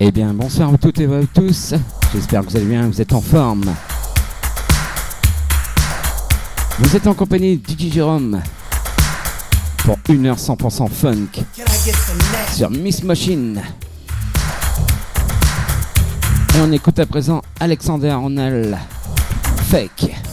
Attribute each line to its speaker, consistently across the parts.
Speaker 1: Eh bien, bonsoir à toutes et à tous. J'espère que vous allez bien, vous êtes en forme. Vous êtes en compagnie de DJ Jérôme pour 1h 100% funk sur Miss Machine. Et on écoute à présent Alexander Arnold Fake.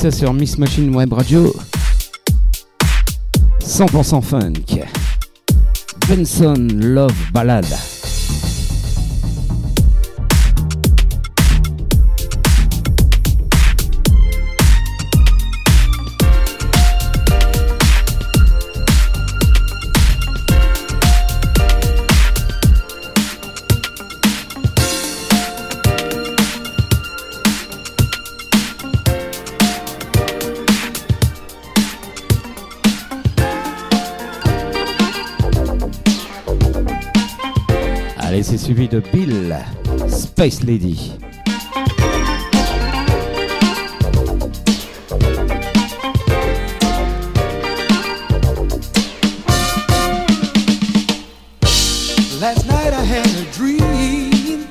Speaker 1: Ça sur Miss Machine Web Radio. 100% funk. Benson Love Ballade. suivi de Bill, Space Lady.
Speaker 2: Last night I had a dream.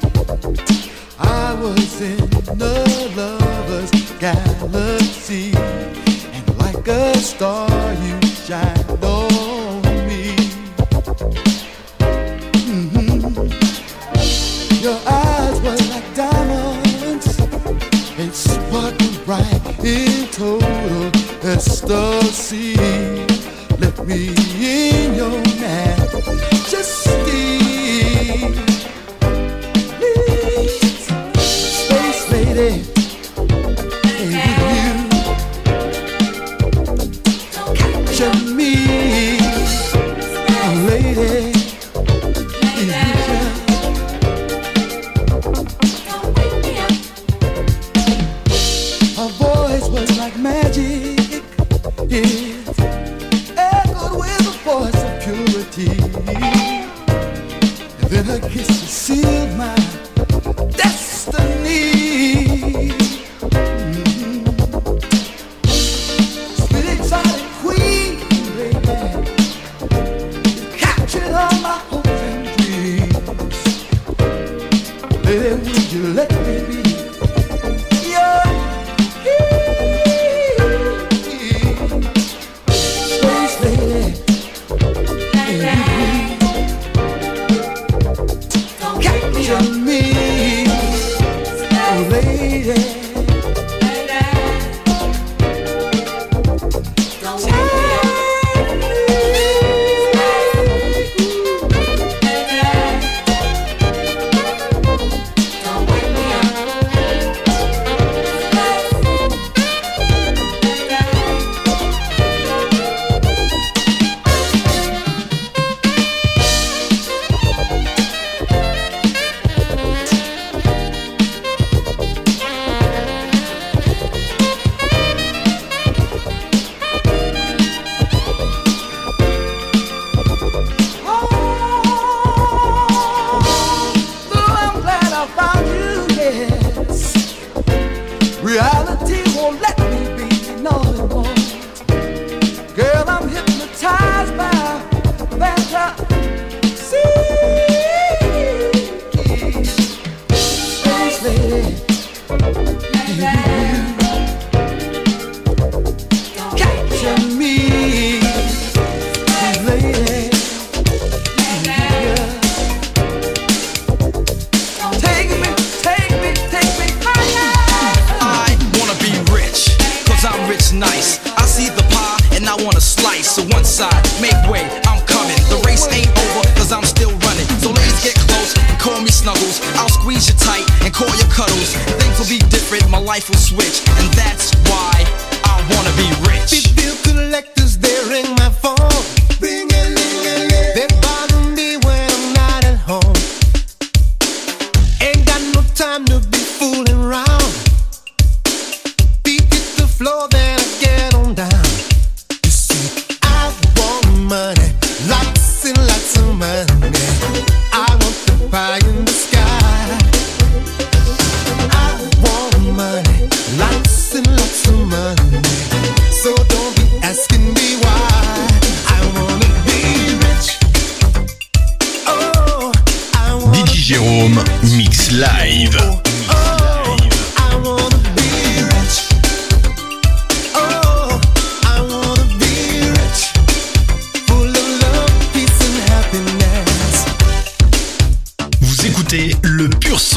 Speaker 2: I was in the lover's galaxy, and like a star you shine. the sea. Let me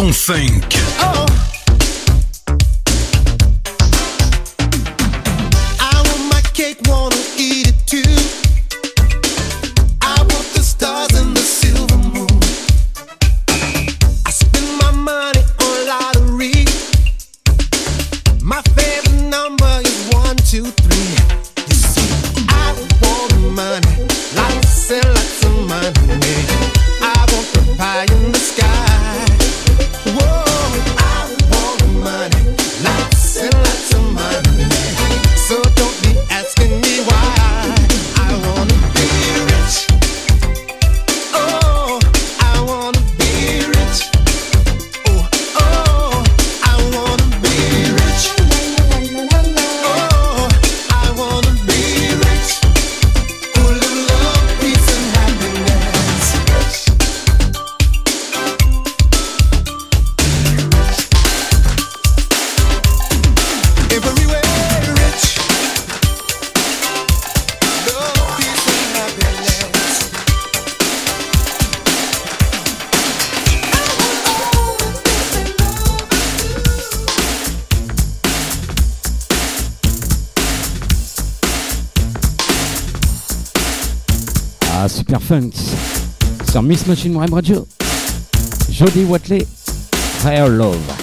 Speaker 3: Não 5.
Speaker 4: Oh. oh.
Speaker 1: Miss Machine Web Radio. Jody Watley, Rare Love.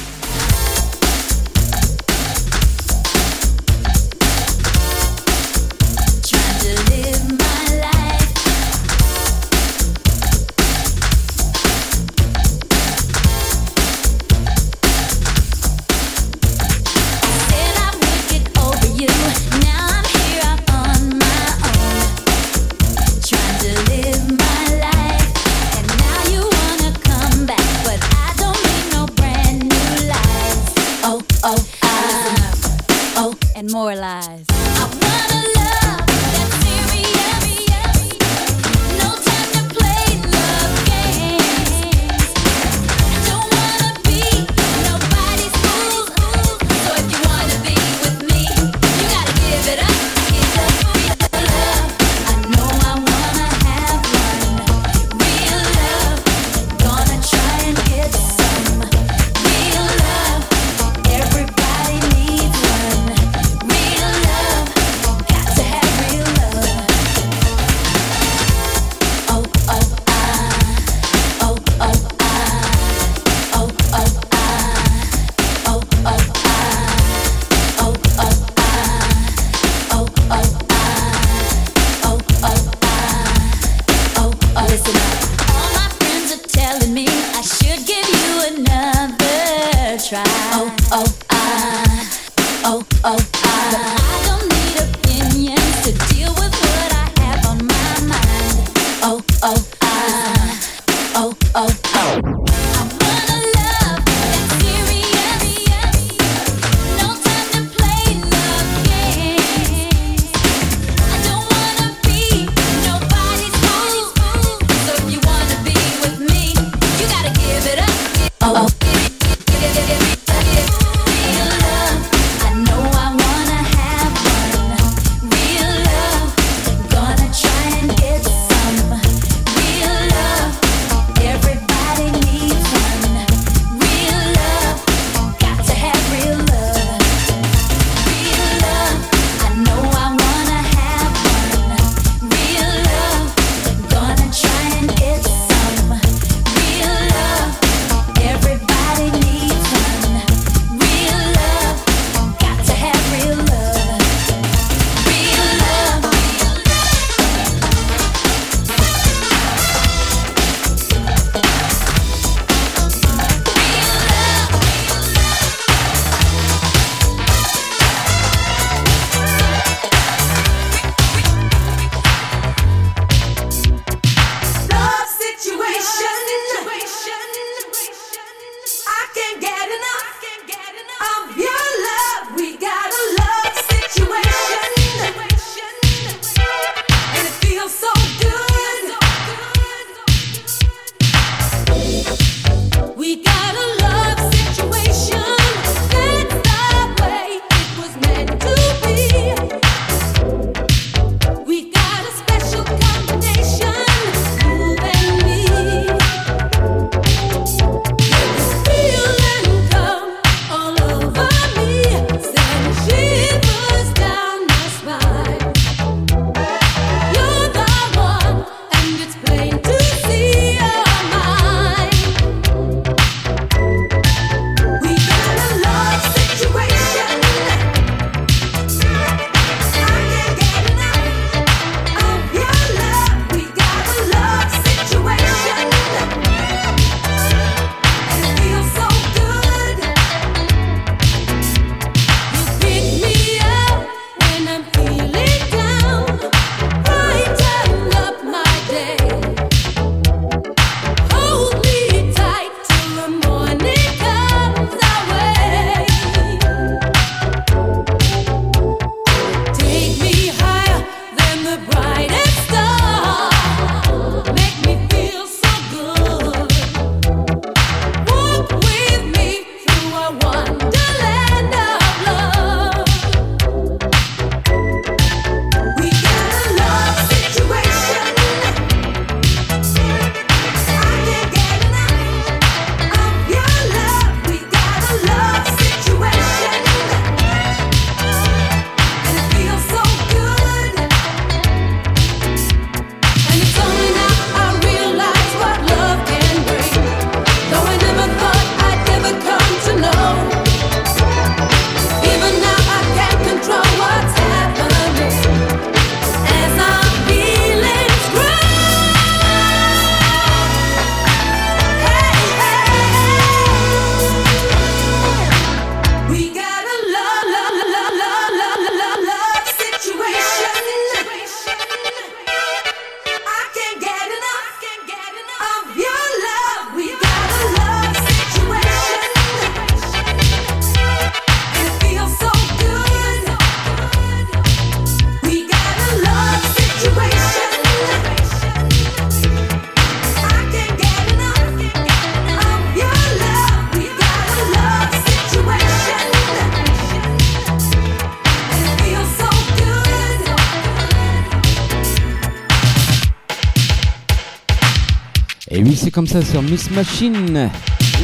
Speaker 1: C'est comme ça sur Miss Machine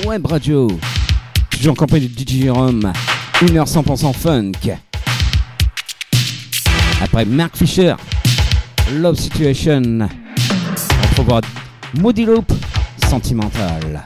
Speaker 1: Web Radio. Toujours en compagnie de DJ Jérôme. 1h 100% funk. Après Mark Fisher, Love Situation. On retrouvera Moody Loop, Sentimental.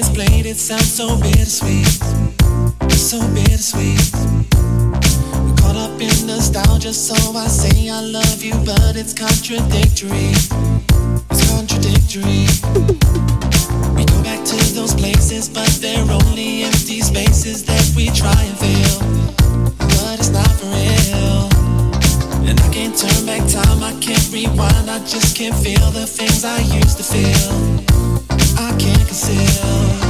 Speaker 5: it's played, it sounds so bittersweet. So bittersweet. We're Caught up in nostalgia, so I say I love you, but it's contradictory. It's contradictory. We go back to those places, but they're only empty spaces that we try and fill. But it's not for real. And I can't turn back time, I can't rewind, I just can't feel the things I used to feel. I can't conceal.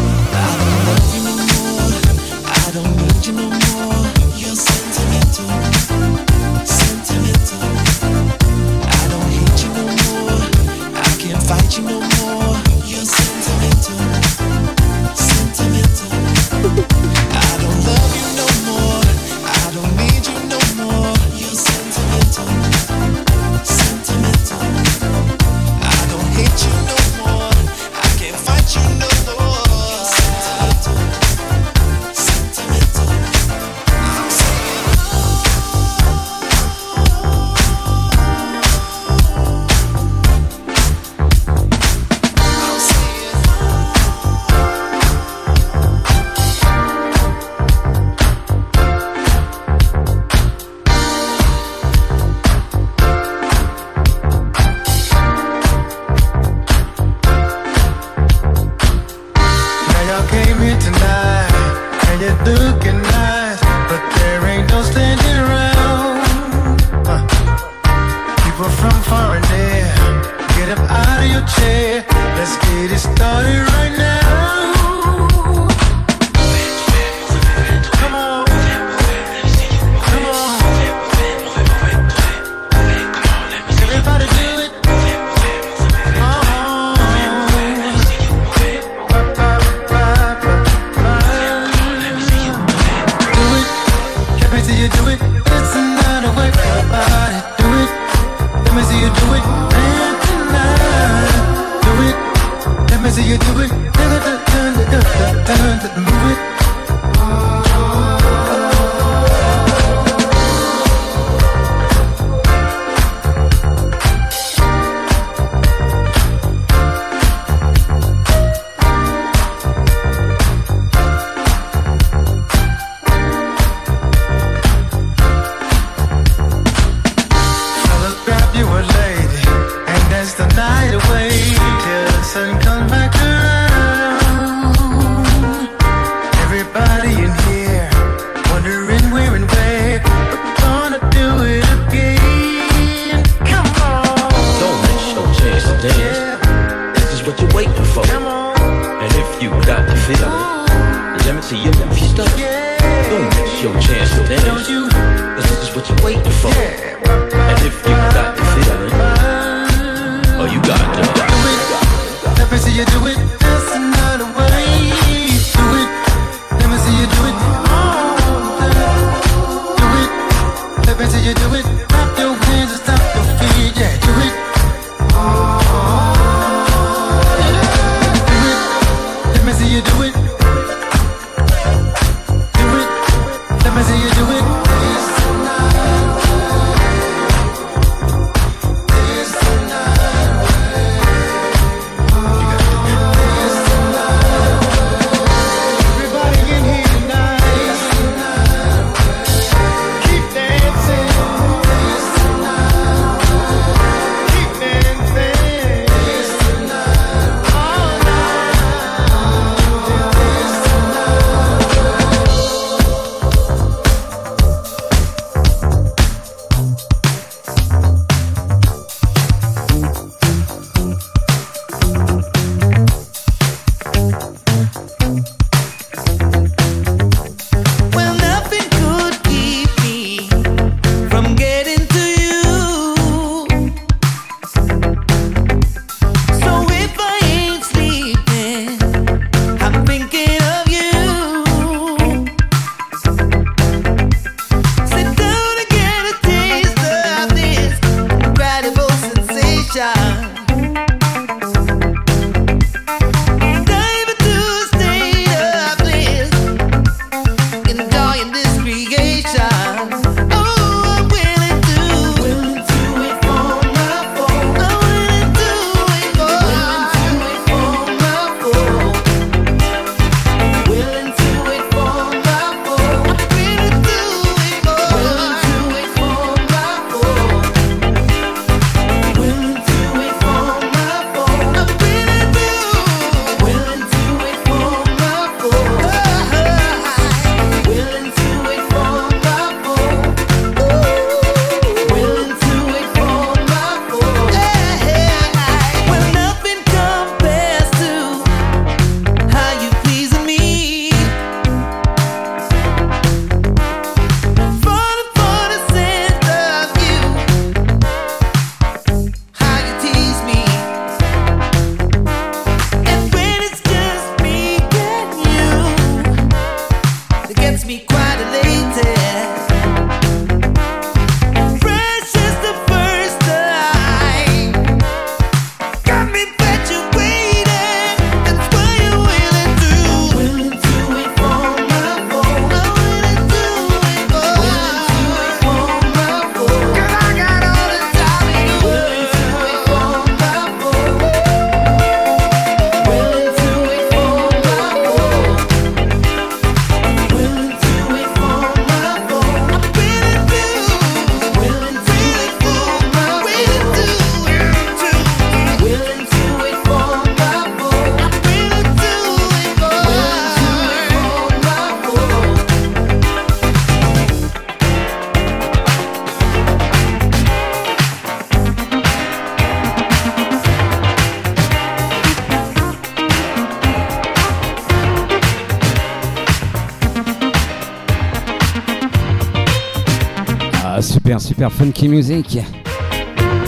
Speaker 1: Super funky music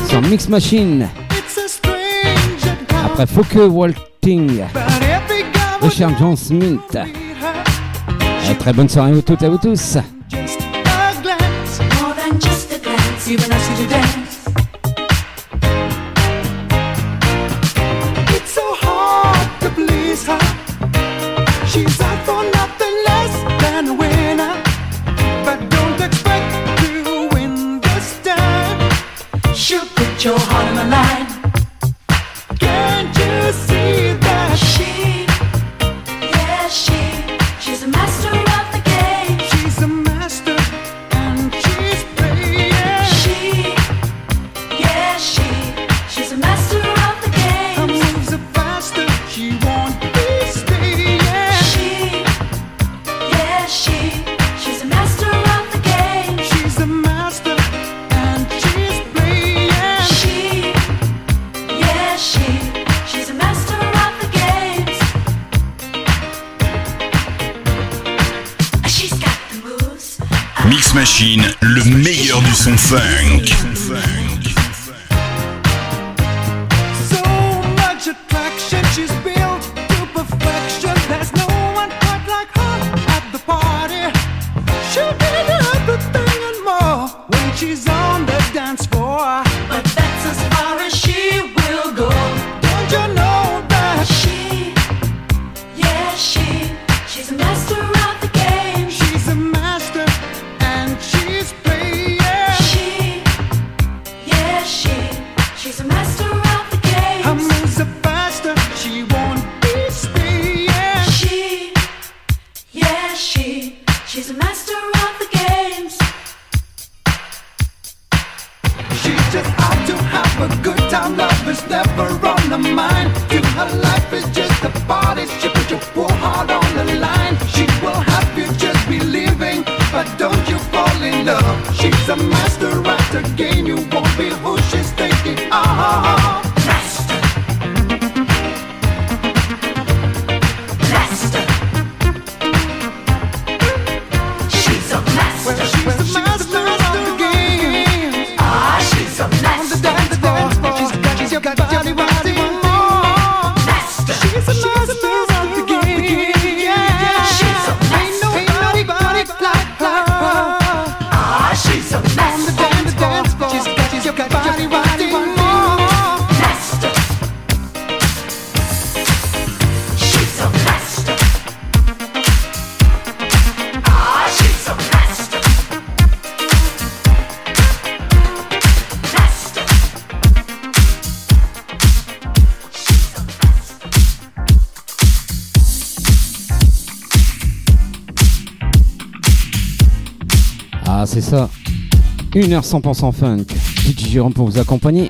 Speaker 1: sur Mix Machine. Après Focus Walting, Richard John Smith. très bonne soirée à vous toutes et à vous tous. Une heure 100% funk. DJ Jérôme pour vous accompagner.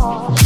Speaker 1: Oh.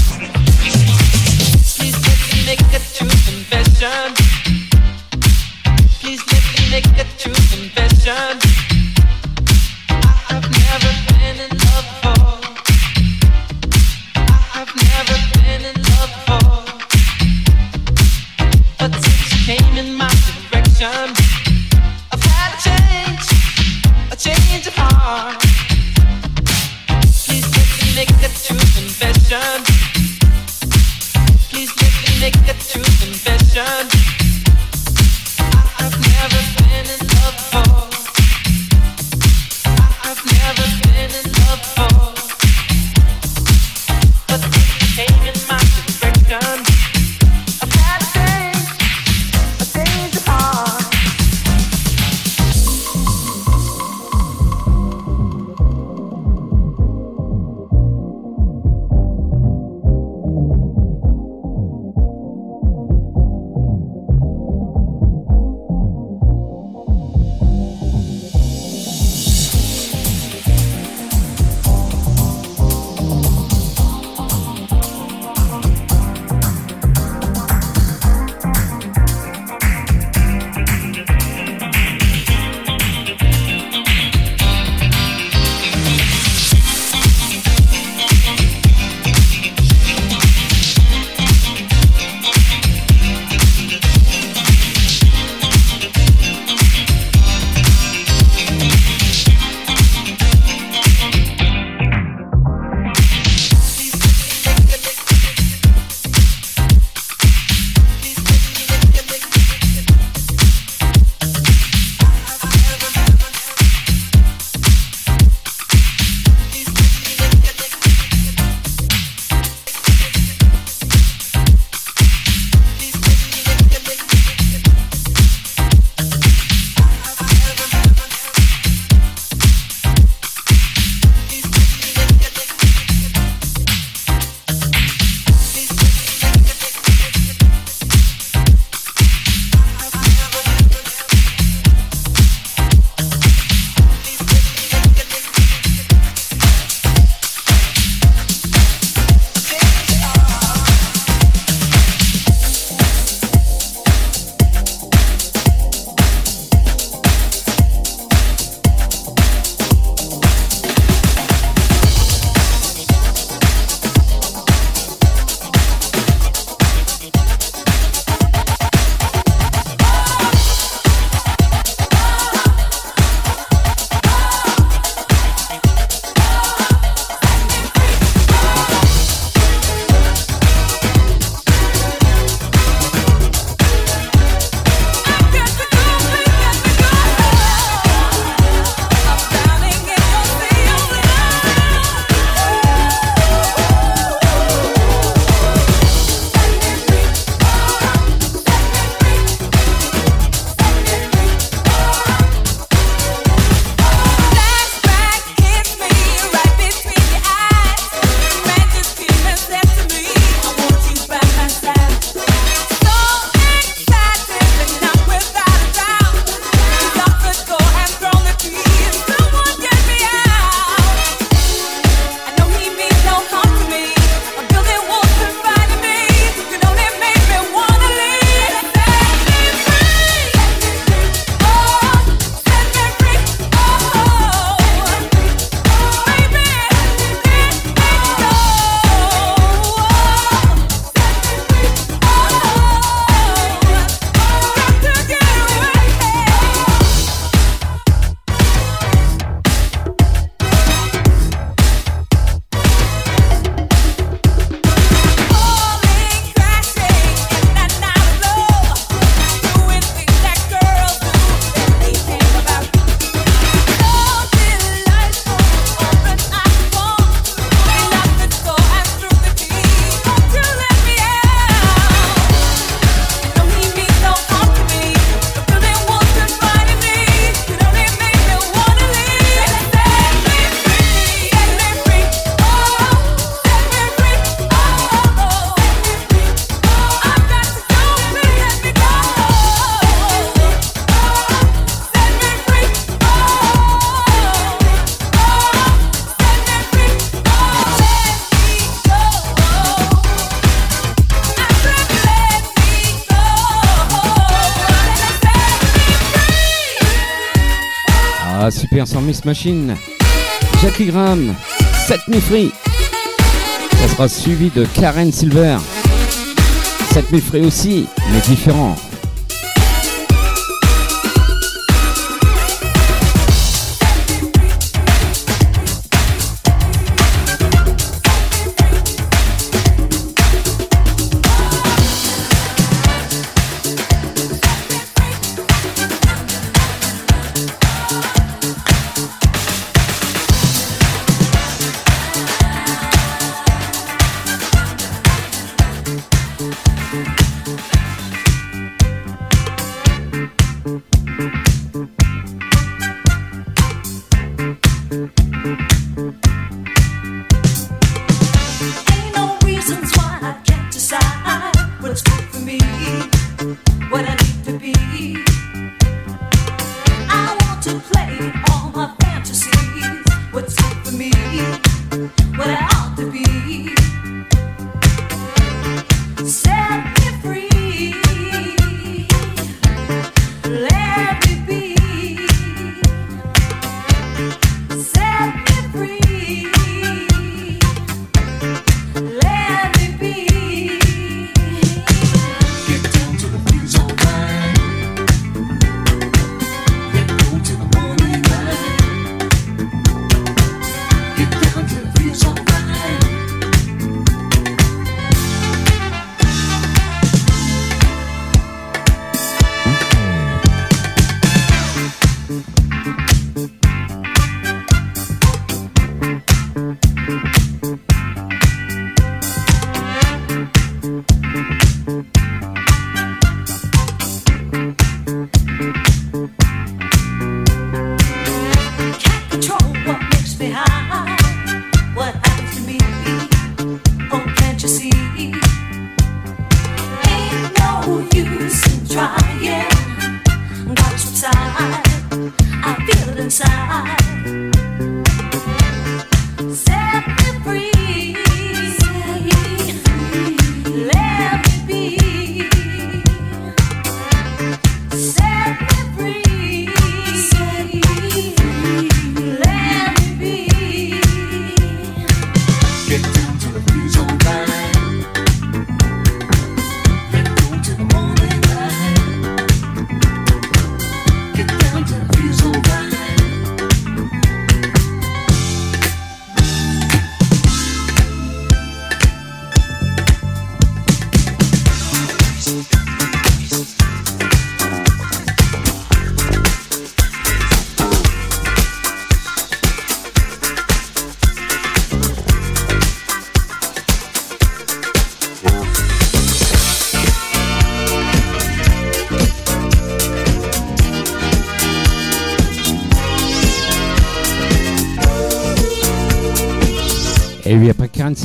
Speaker 1: Machine, Jackie Graham, Set Me Free. Ça sera suivi de Karen Silver. Set Me Free aussi, mais différent.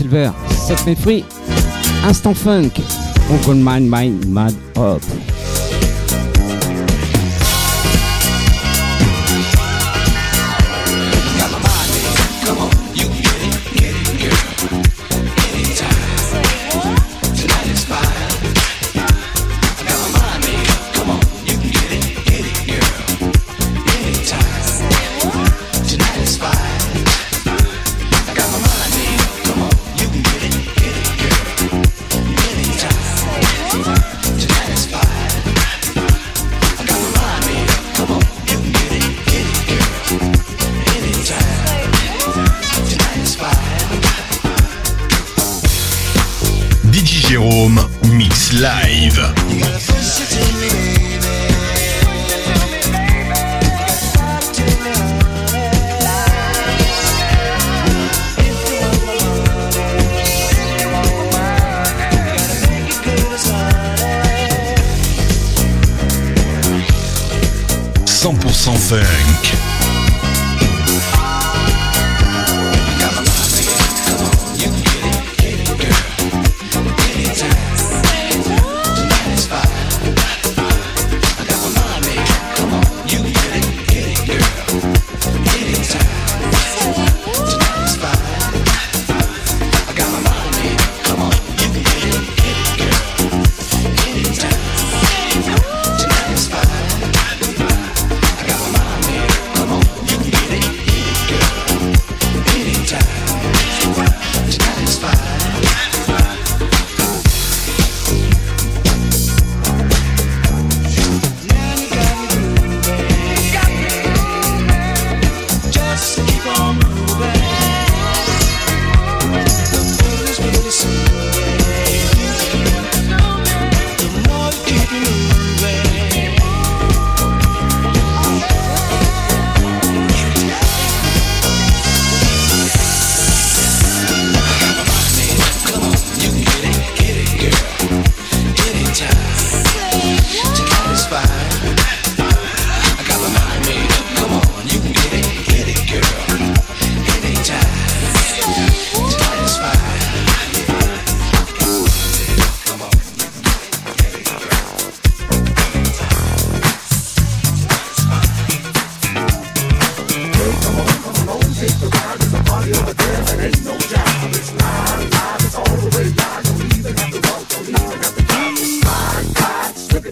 Speaker 1: Silver, Set Me Free, Instant Funk, On Gold Mine Mine Mad Up.
Speaker 3: 100% funk.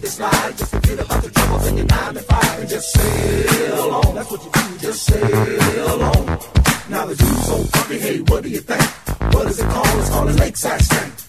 Speaker 4: it slide. Just forget about the troubles in your nine to five and just sail on. That's what you do, just sail on. Now the dude's so funky, hey, what do you think? What is it called? It's called a lakeside stank.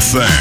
Speaker 3: thing.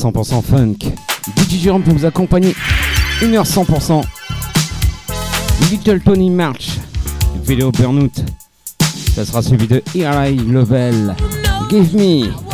Speaker 1: 100% funk. DJ Jérôme pour vous accompagner. 1h 100%. Little Tony March. Vidéo Burnout. Ça sera suivi de High Level.
Speaker 6: Give me.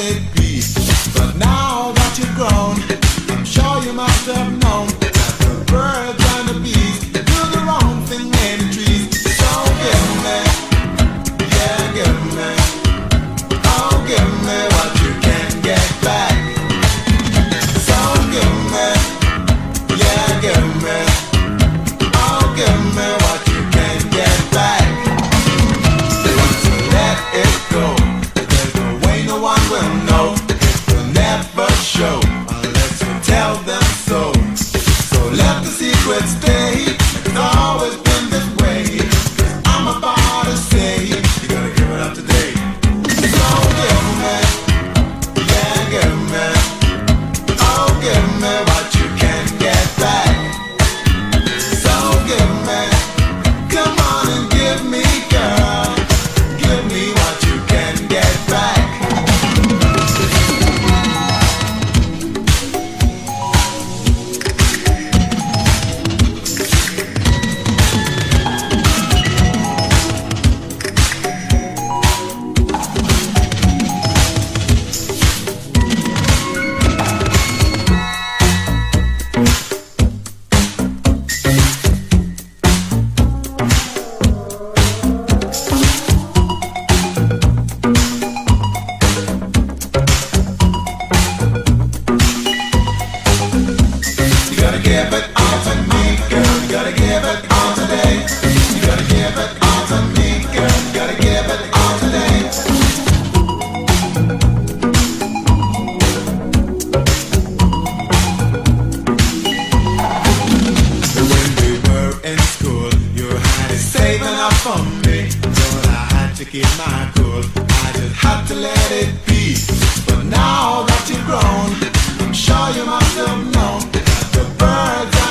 Speaker 7: let it be. But now that you've grown, I'm sure you must have. waving up for me. But I had to keep my cool. I just had to let it be. But now that you've grown, I'm sure you must have known the birds.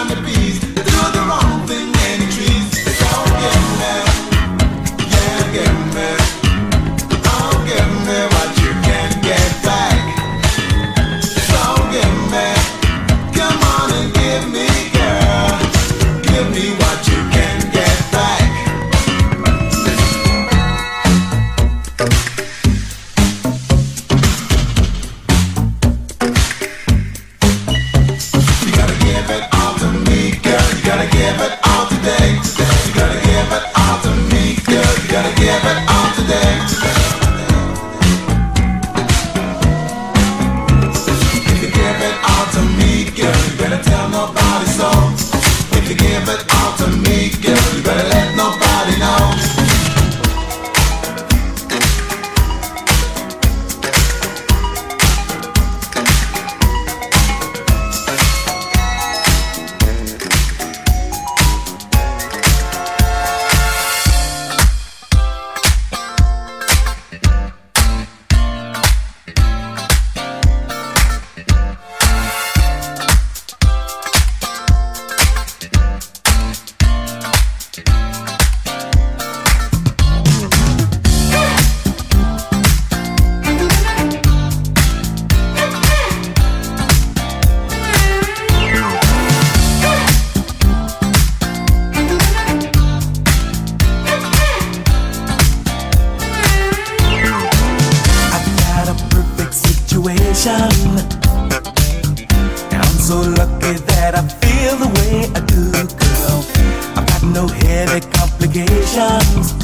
Speaker 5: so lucky that I feel the way I do, girl. I've got no heavy complications.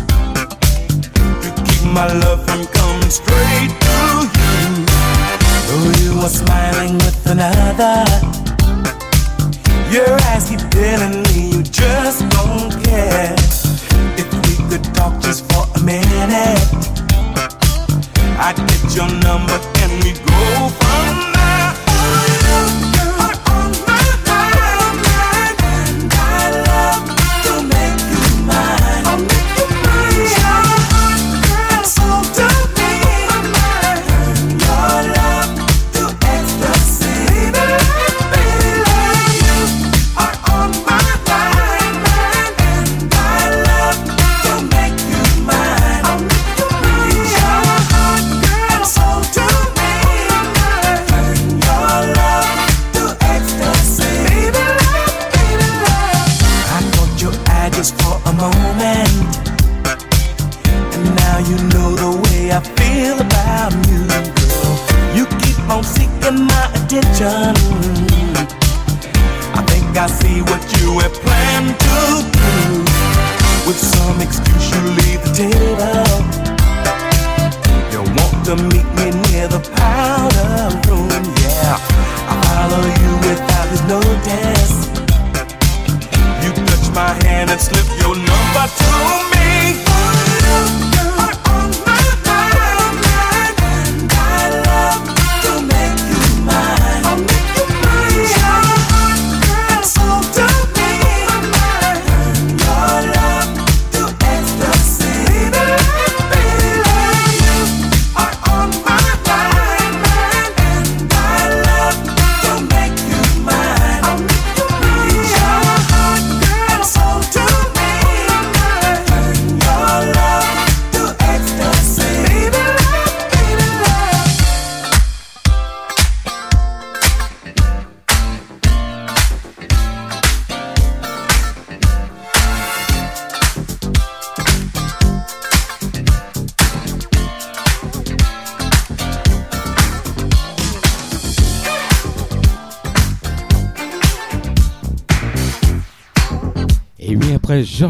Speaker 5: to keep my love from coming straight to you. Though you are smiling with another, your eyes keep telling me you just don't care. If we could talk just for a minute, I'd get your number and we'd go from there.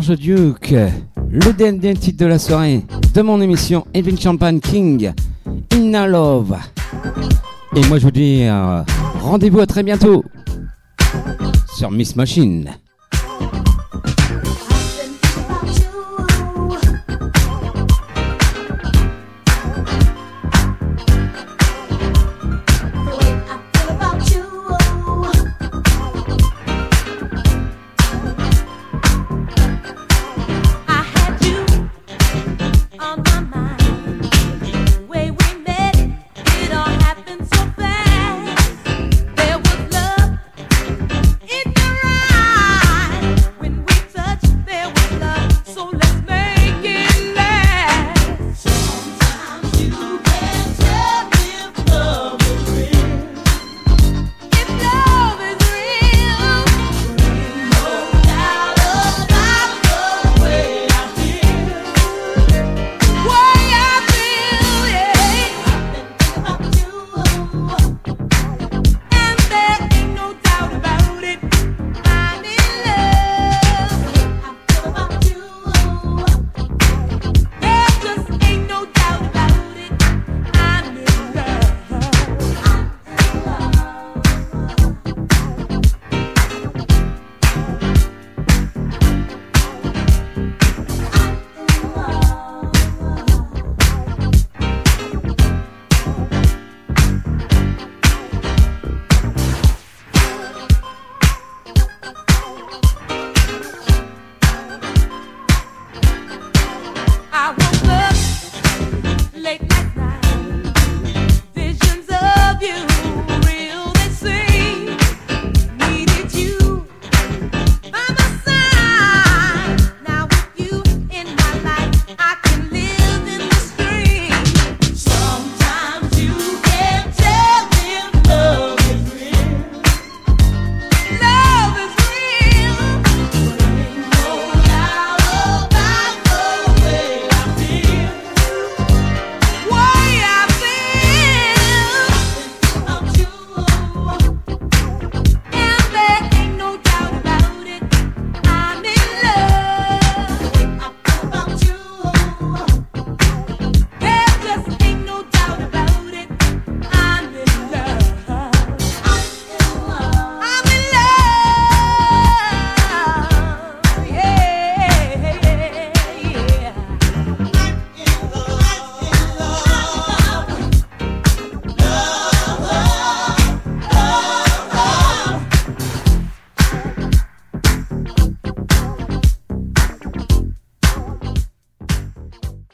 Speaker 1: Duke, le dernier titre de la soirée de mon émission Evin Champagne King, Inna Love. Et moi je vous dis euh, rendez-vous à très bientôt sur Miss Machine.